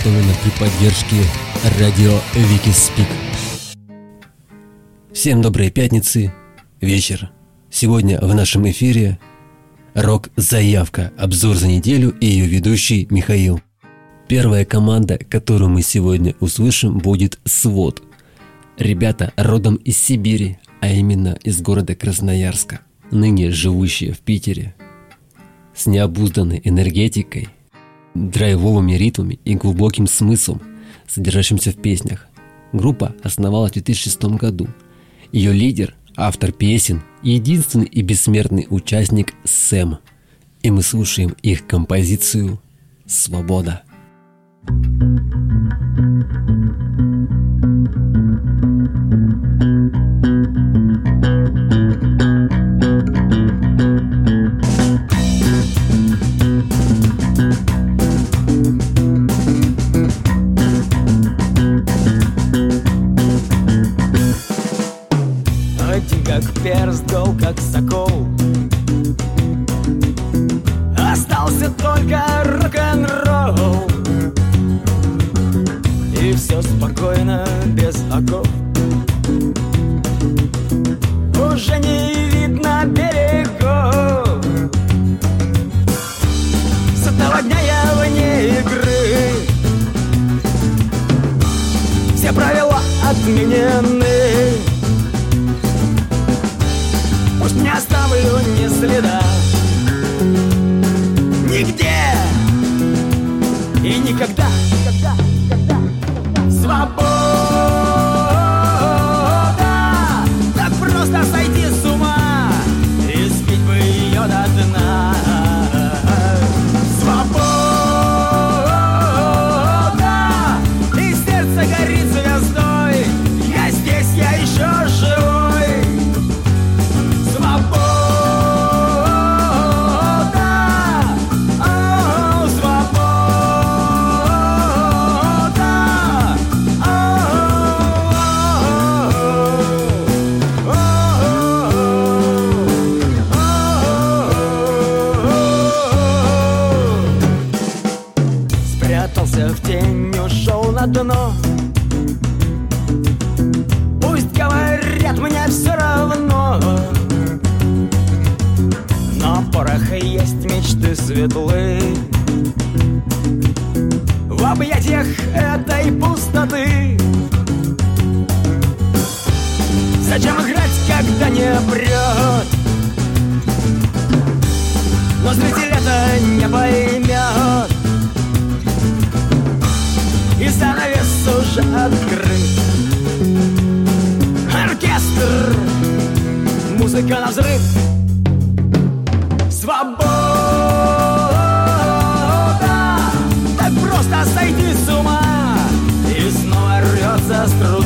Приготовлена при поддержке радио Викиспик. Всем доброй пятницы, вечер. Сегодня в нашем эфире рок-заявка, обзор за неделю и ее ведущий Михаил. Первая команда, которую мы сегодня услышим, будет «Свод». Ребята родом из Сибири, а именно из города Красноярска, ныне живущие в Питере, с необузданной энергетикой, драйвовыми ритмами и глубоким смыслом, содержащимся в песнях. Группа основалась в 2006 году. Ее лидер, автор песен, единственный и бессмертный участник Сэм. И мы слушаем их композицию «Свобода». Один на дно. Пусть говорят, мне все равно. Но пороха есть мечты светлые. В объятиях этой пустоты. Зачем играть, когда не прет? Но зритель это не поймет занавес уже открыт. Оркестр Музыка на взрыв. Свобода! Так просто сойти с ума! И снова рвется струна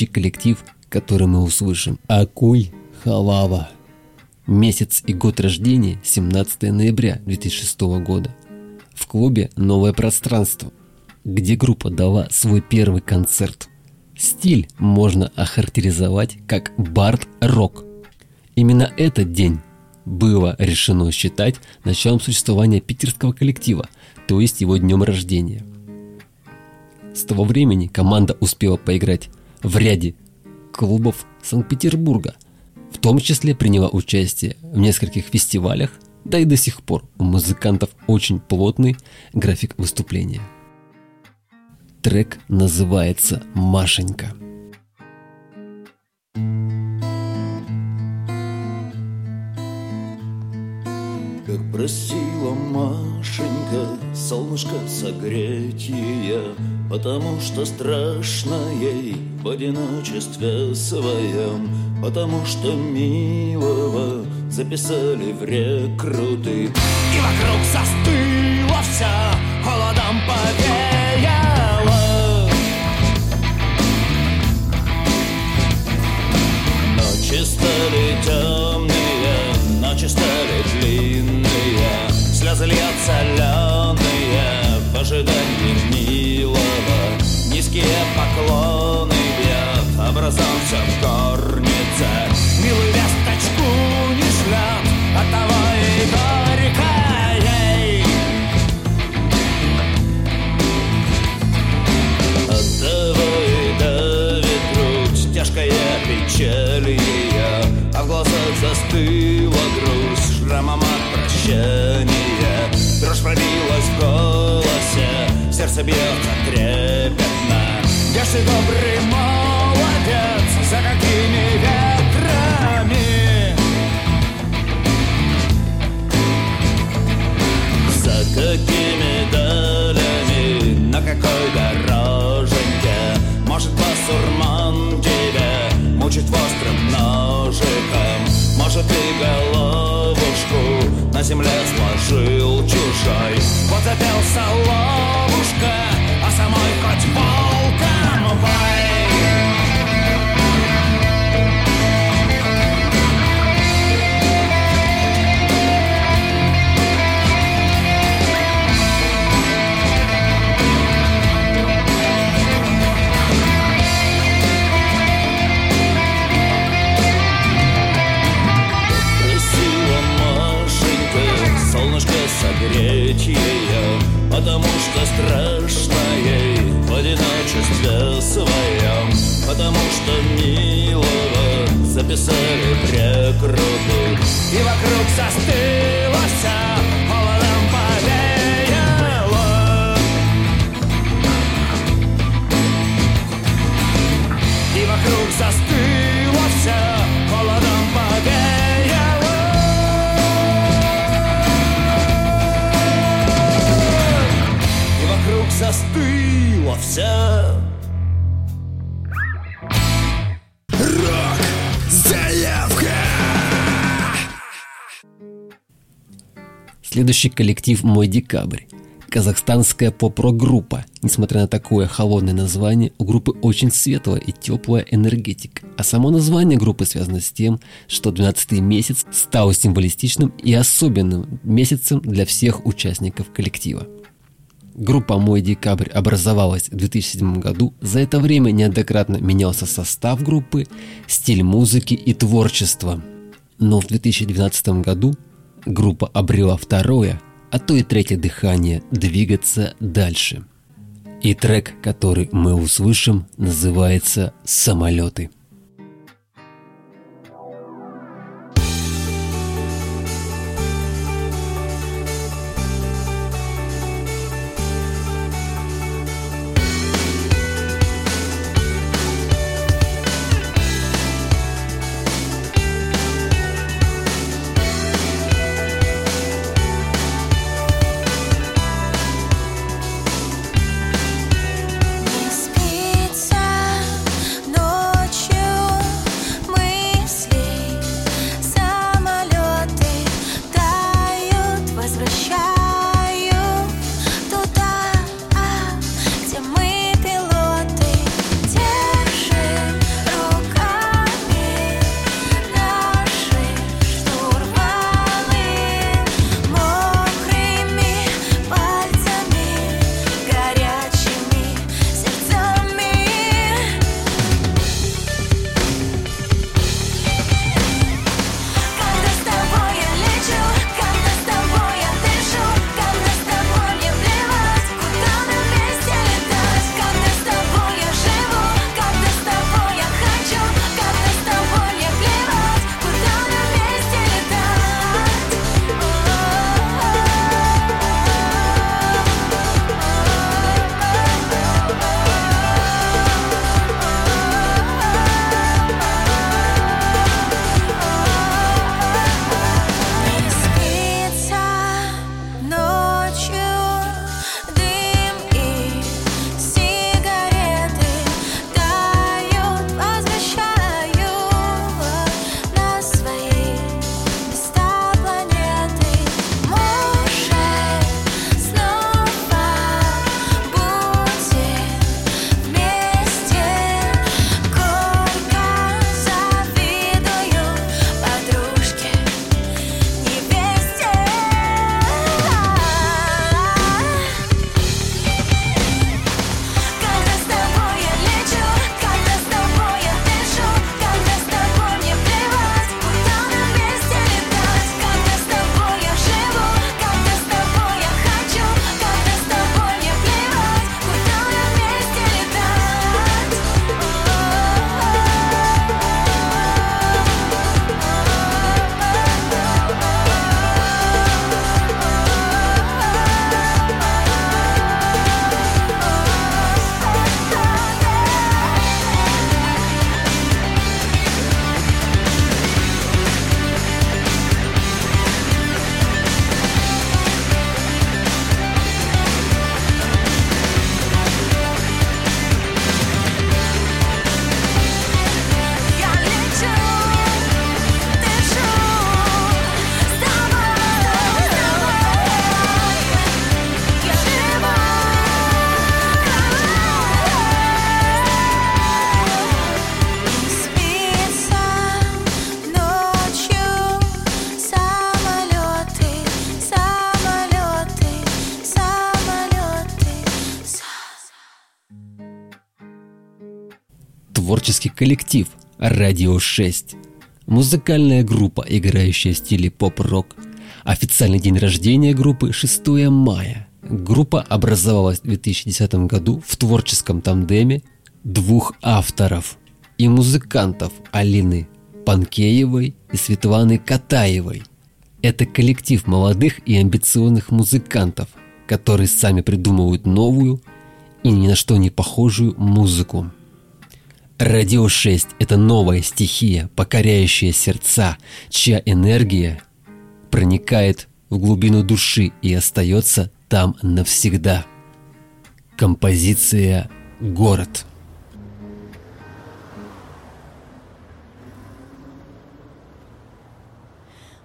Следующий коллектив, который мы услышим – Акуй Халава. Месяц и год рождения – 17 ноября 2006 года. В клубе «Новое пространство», где группа дала свой первый концерт. Стиль можно охарактеризовать как бард-рок. Именно этот день было решено считать началом существования питерского коллектива, то есть его днем рождения. С того времени команда успела поиграть в ряде клубов Санкт-Петербурга, в том числе приняла участие в нескольких фестивалях, да и до сих пор у музыкантов очень плотный график выступления. Трек называется «Машенька». Как просила Машенька солнышко согреть ее, Потому что страшно ей в одиночестве своем, Потому что милого записали в рекруты. И вокруг застыло вся, холодом повеяло. Ночи стали темные, ночи стали длинные, Слезы льют соленые в ожидании милого. Низкие поклоны бьет, образовался в горнице. Милую весточку не шлет, оттого и горько ей. Оттого и давит грудь Тяжкая печаль ее А в глазах застыла грусть Шрамом от прощания Дрожь пробилась в голосе Сердце бьется трепетно Где So застыла вся Следующий коллектив «Мой декабрь». Казахстанская поп-рок-группа. Несмотря на такое холодное название, у группы очень светлая и теплая энергетика. А само название группы связано с тем, что 12 месяц стал символистичным и особенным месяцем для всех участников коллектива. Группа «Мой декабрь» образовалась в 2007 году. За это время неоднократно менялся состав группы, стиль музыки и творчество. Но в 2012 году группа обрела второе, а то и третье дыхание двигаться дальше. И трек, который мы услышим, называется «Самолеты». Творческий коллектив «Радио 6». Музыкальная группа, играющая в стиле поп-рок. Официальный день рождения группы 6 мая. Группа образовалась в 2010 году в творческом тандеме двух авторов и музыкантов Алины Панкеевой и Светланы Катаевой. Это коллектив молодых и амбициозных музыкантов, которые сами придумывают новую и ни на что не похожую музыку. Радио 6 – это новая стихия, покоряющая сердца, чья энергия проникает в глубину души и остается там навсегда. Композиция «Город» –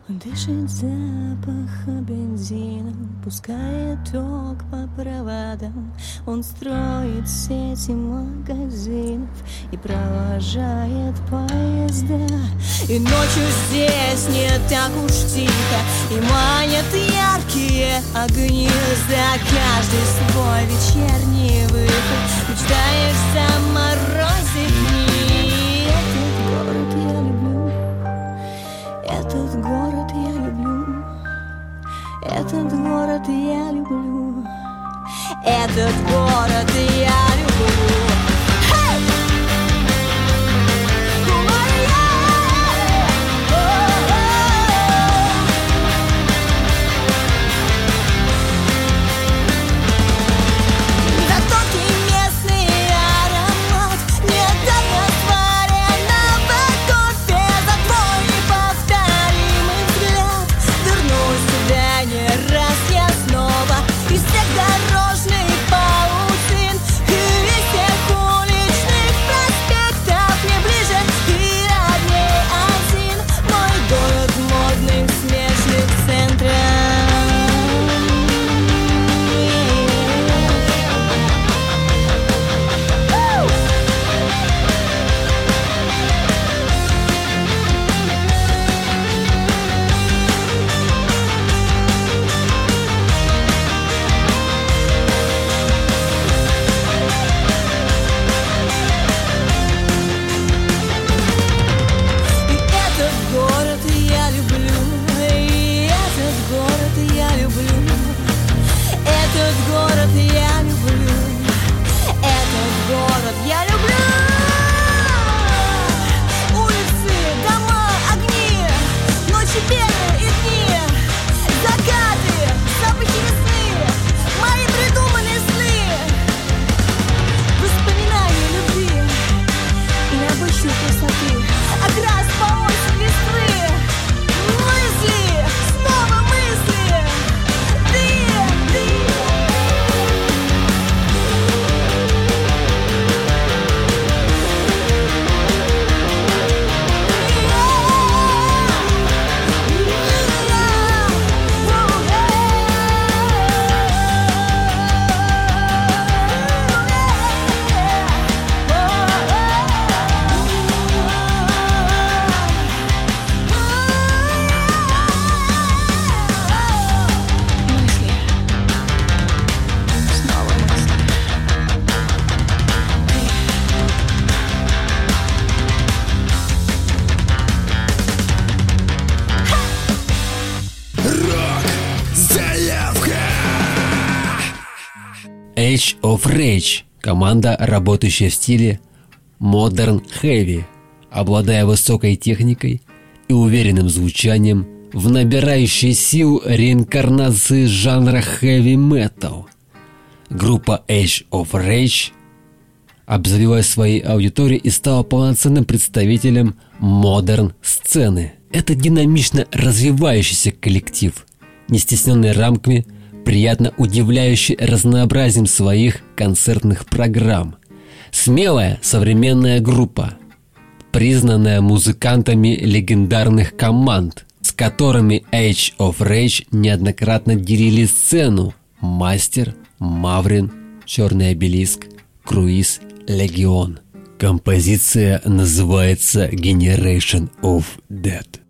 Дышит запах бензина, пускает ток по проводам. Он строит сети магазинов и провожает поезда. И ночью здесь не так уж тихо, и манят яркие огни. За каждый свой вечерний выход мечтаешь заморозить этот город я люблю. Этот город я люблю. Rage – команда, работающая в стиле Modern Heavy, обладая высокой техникой и уверенным звучанием в набирающей сил реинкарнации жанра Heavy Metal. Группа Age of Rage обзавелась своей аудиторией и стала полноценным представителем модерн сцены. Это динамично развивающийся коллектив, не стесненный рамками приятно удивляющий разнообразием своих концертных программ. Смелая современная группа, признанная музыкантами легендарных команд, с которыми Age of Rage неоднократно делили сцену Мастер, Маврин, Черный обелиск, Круиз, Легион. Композиция называется Generation of Dead.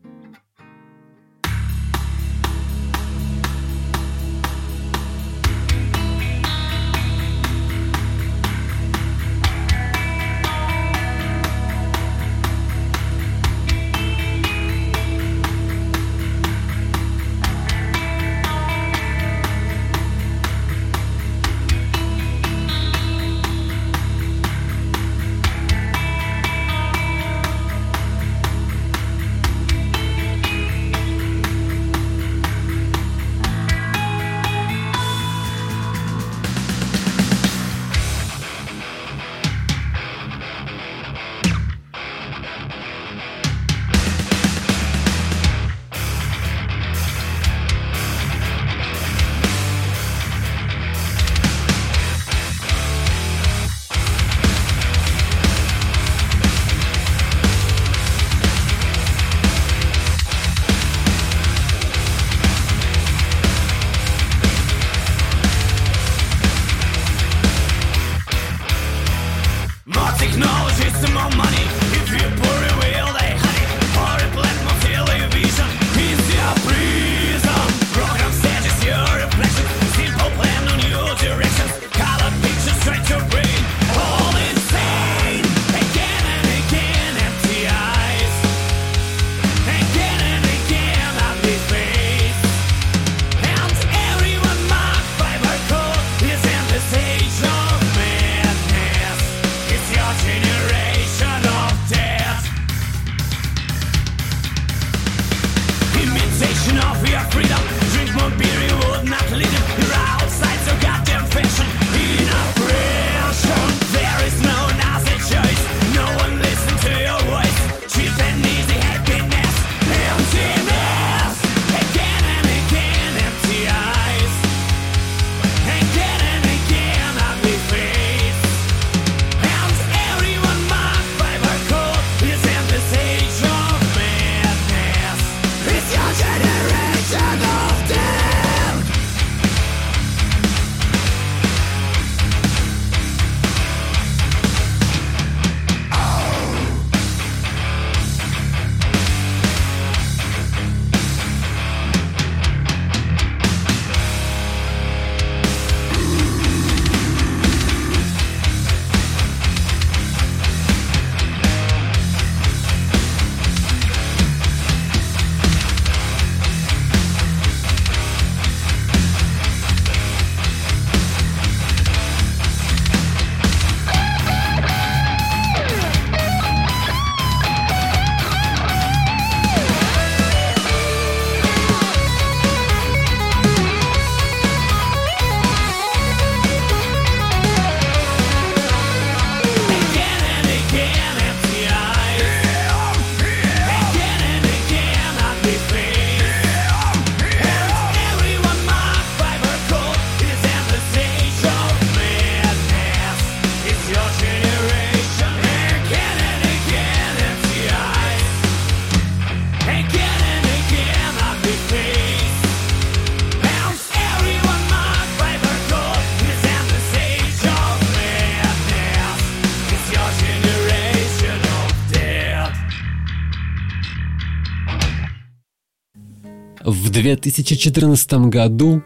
2014 году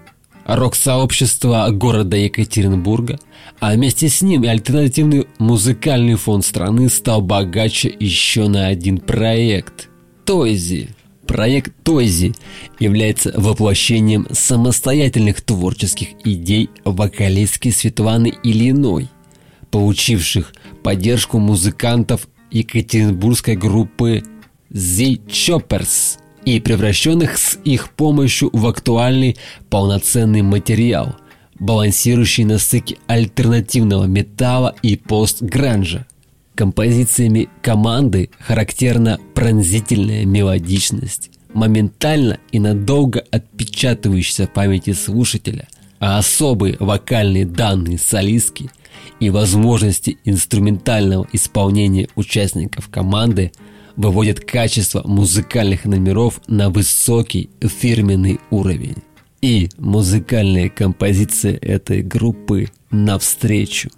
рок-сообщество города Екатеринбурга, а вместе с ним и альтернативный музыкальный фонд страны стал богаче еще на один проект – Тойзи. Проект Тойзи является воплощением самостоятельных творческих идей вокалистки Светланы Ильиной, получивших поддержку музыкантов екатеринбургской группы The Choppers – и превращенных с их помощью в актуальный полноценный материал, балансирующий на стыке альтернативного металла и пост-гранжа. Композициями команды характерна пронзительная мелодичность, моментально и надолго отпечатывающаяся в памяти слушателя, а особые вокальные данные солистки и возможности инструментального исполнения участников команды – выводит качество музыкальных номеров на высокий фирменный уровень. И музыкальная композиция этой группы «Навстречу».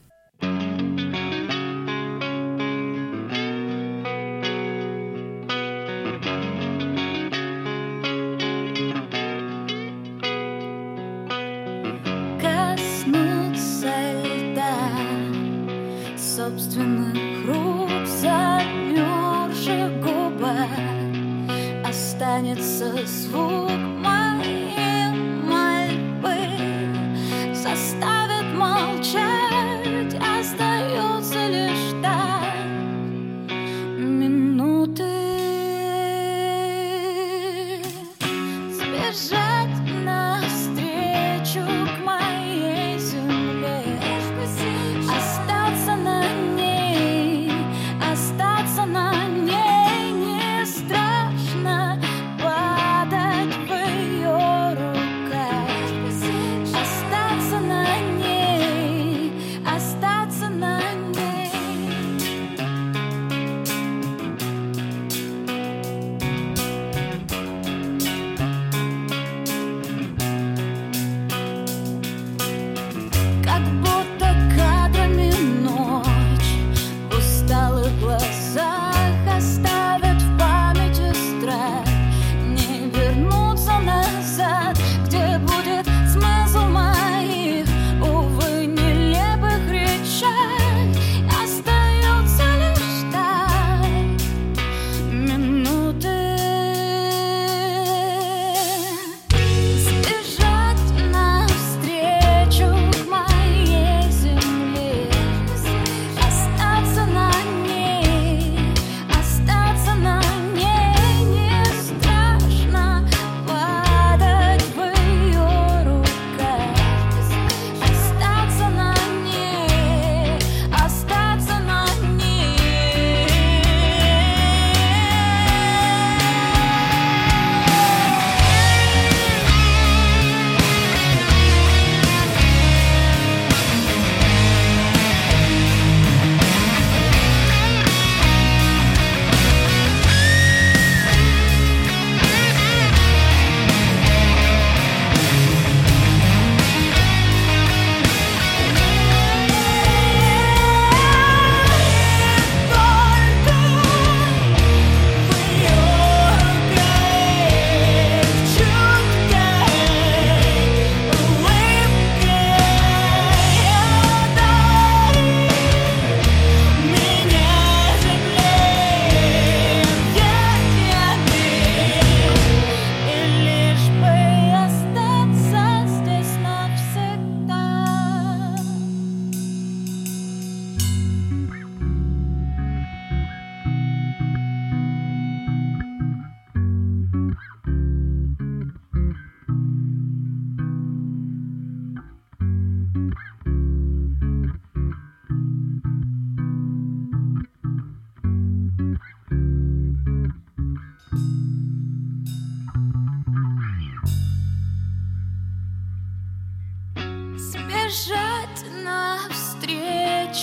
Останется звук моей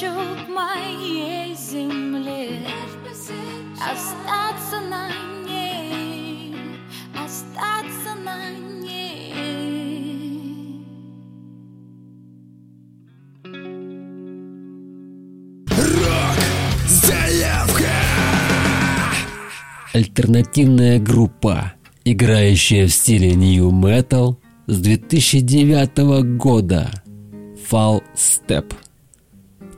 к моей земле, остаться на ней, остаться на ней. Рок заявка. Альтернативная группа, играющая в стиле нью метал с 2009 года. Fall Step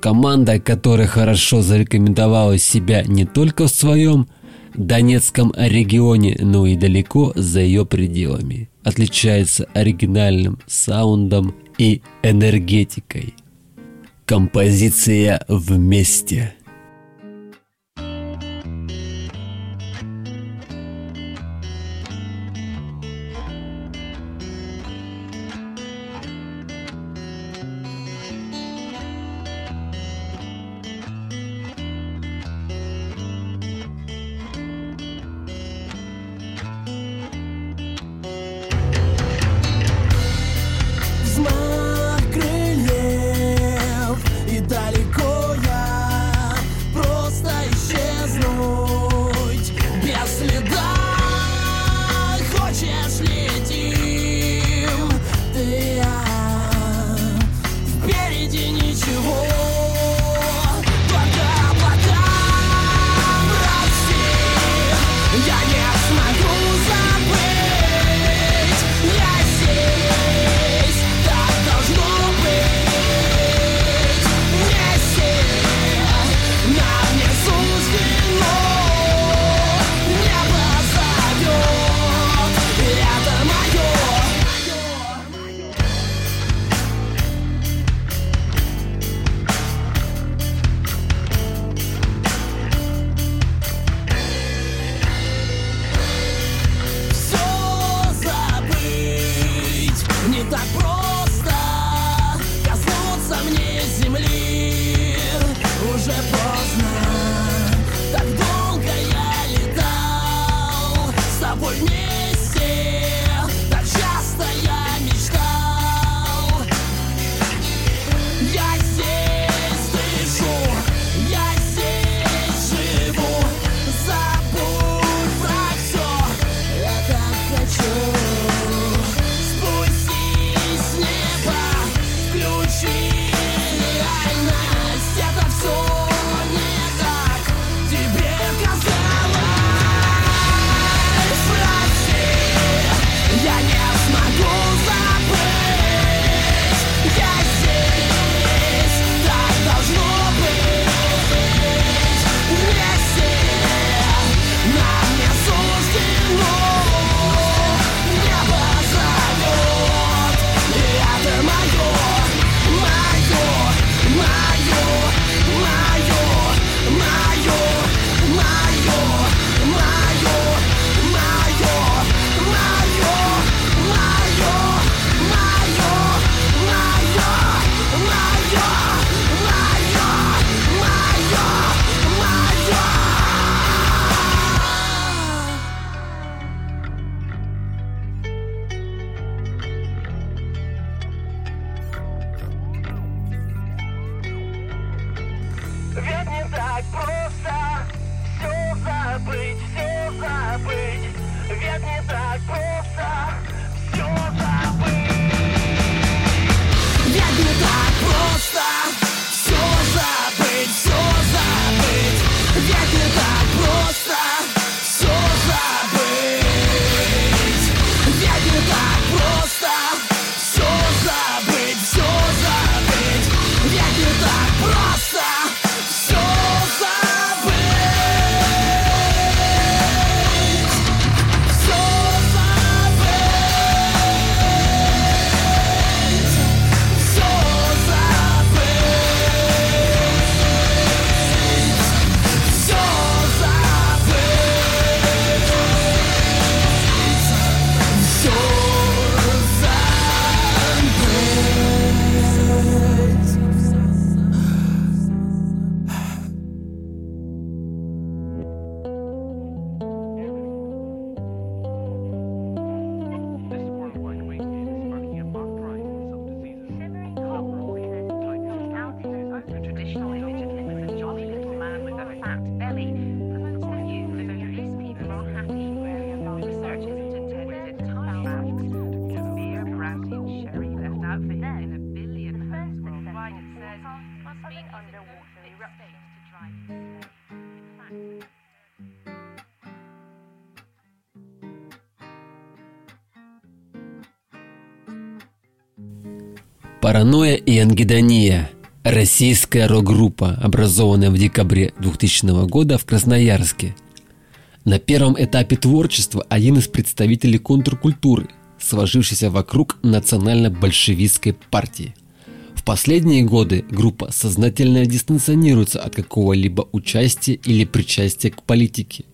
команда, которая хорошо зарекомендовала себя не только в своем Донецком регионе, но и далеко за ее пределами. Отличается оригинальным саундом и энергетикой. Композиция «Вместе» Паранойя и ангидония. Российская рок-группа, образованная в декабре 2000 года в Красноярске. На первом этапе творчества один из представителей контркультуры, сложившийся вокруг национально-большевистской партии. В последние годы группа сознательно дистанционируется от какого-либо участия или причастия к политике,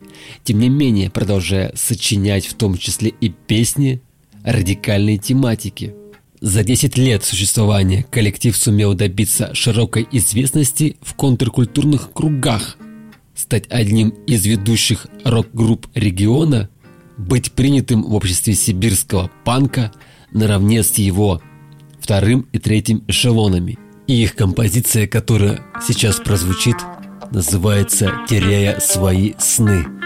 тем не менее продолжая сочинять в том числе и песни радикальной тематики. За 10 лет существования коллектив сумел добиться широкой известности в контркультурных кругах, стать одним из ведущих рок-групп региона, быть принятым в обществе сибирского панка наравне с его вторым и третьим эшелонами. И их композиция, которая сейчас прозвучит, называется «Теряя свои сны».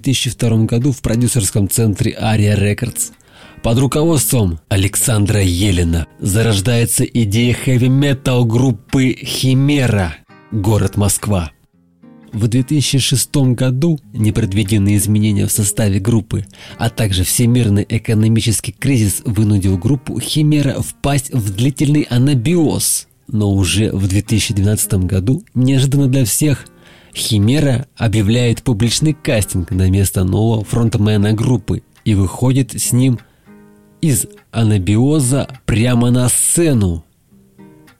2002 году в продюсерском центре Aria Records под руководством Александра Елена зарождается идея хэви-метал группы Химера, город Москва. В 2006 году непредвиденные изменения в составе группы, а также всемирный экономический кризис вынудил группу Химера впасть в длительный анабиоз. Но уже в 2012 году, неожиданно для всех, Химера объявляет публичный кастинг на место нового фронтмена группы и выходит с ним из анабиоза прямо на сцену.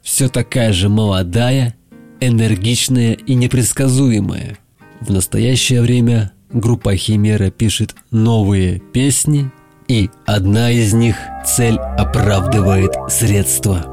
Все такая же молодая, энергичная и непредсказуемая. В настоящее время группа Химера пишет новые песни, и одна из них цель оправдывает средства.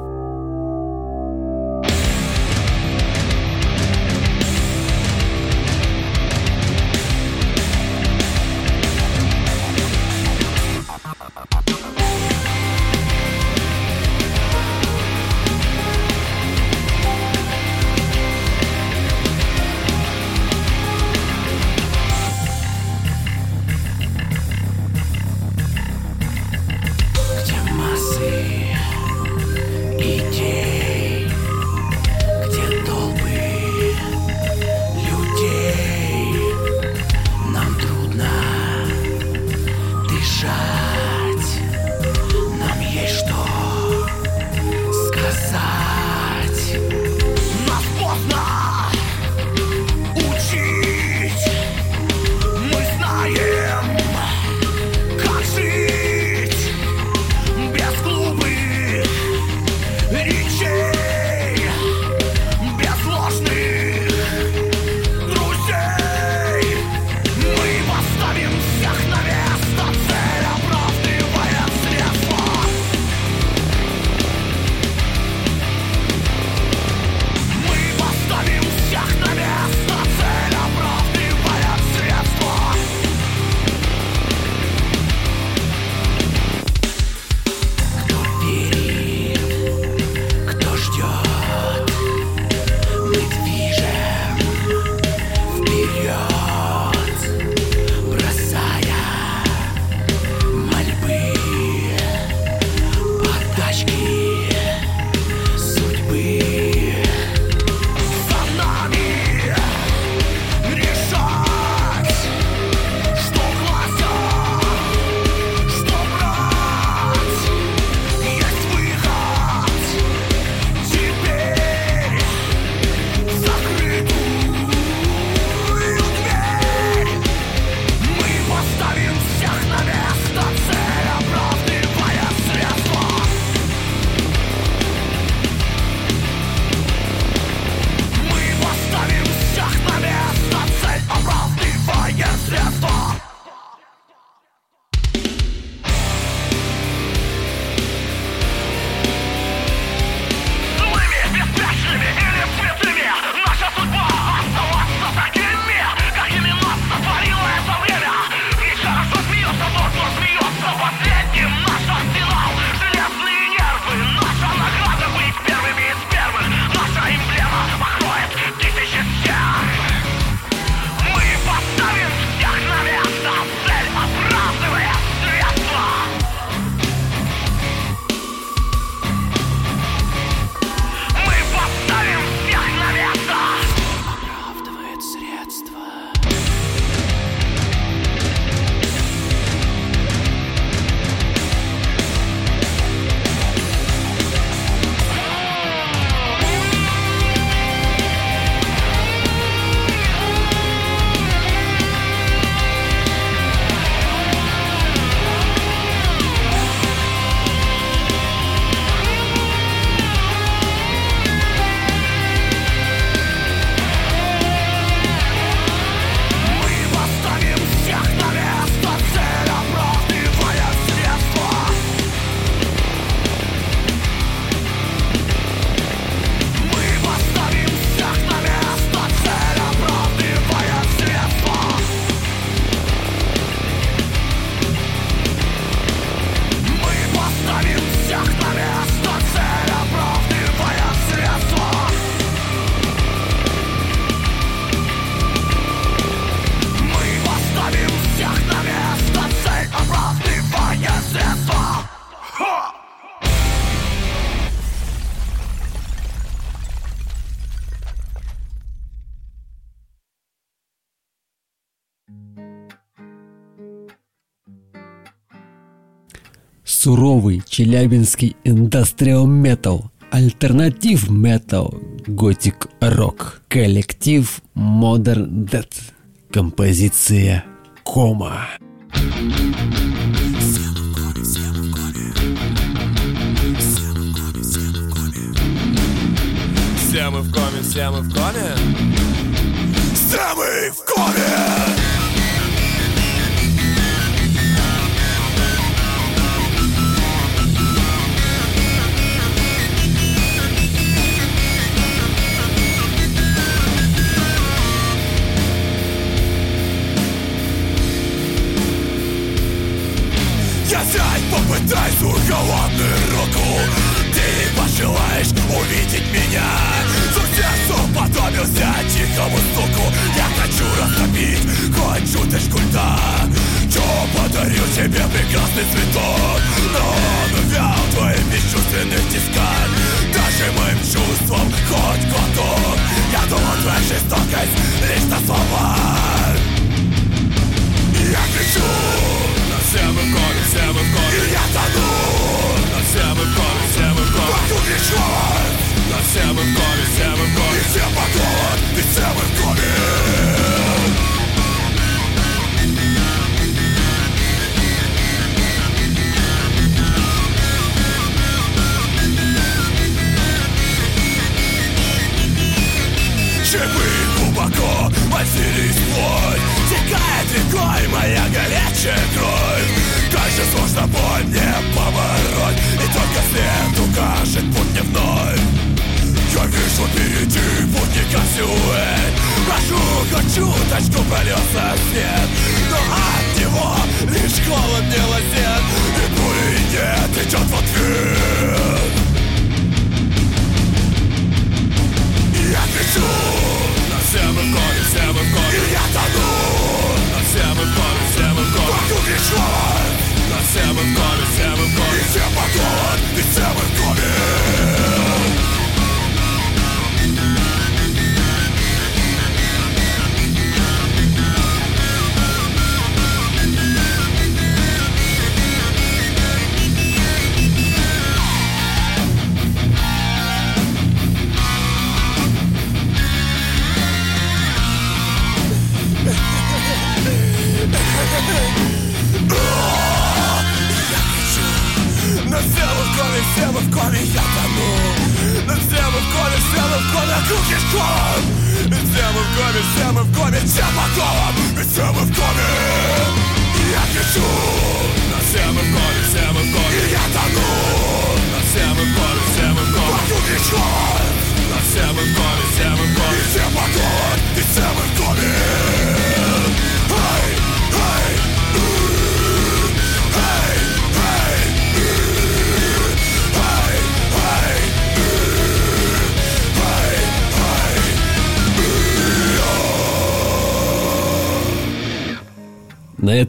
Суровый челябинский индастриал метал, альтернатив метал, готик рок, коллектив Modern Death, композиция Кома. Все мы в коме, все мы в коме Все мы в коме попытай свою голодную руку. Ты пожелаешь увидеть меня. Суцессу подобился тихому стуку. Я чуточку прольется свет Но от него лишь холод не лазет И пули нет идет в ответ Я кричу на все мы в коме, все мы в И я тону на все мы в коме, все мы в коме Вокруг лишь на все мы в все мы в И все подумают, и все мы в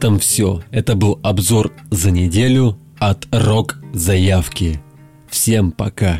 этом все. Это был обзор за неделю от Рок Заявки. Всем пока.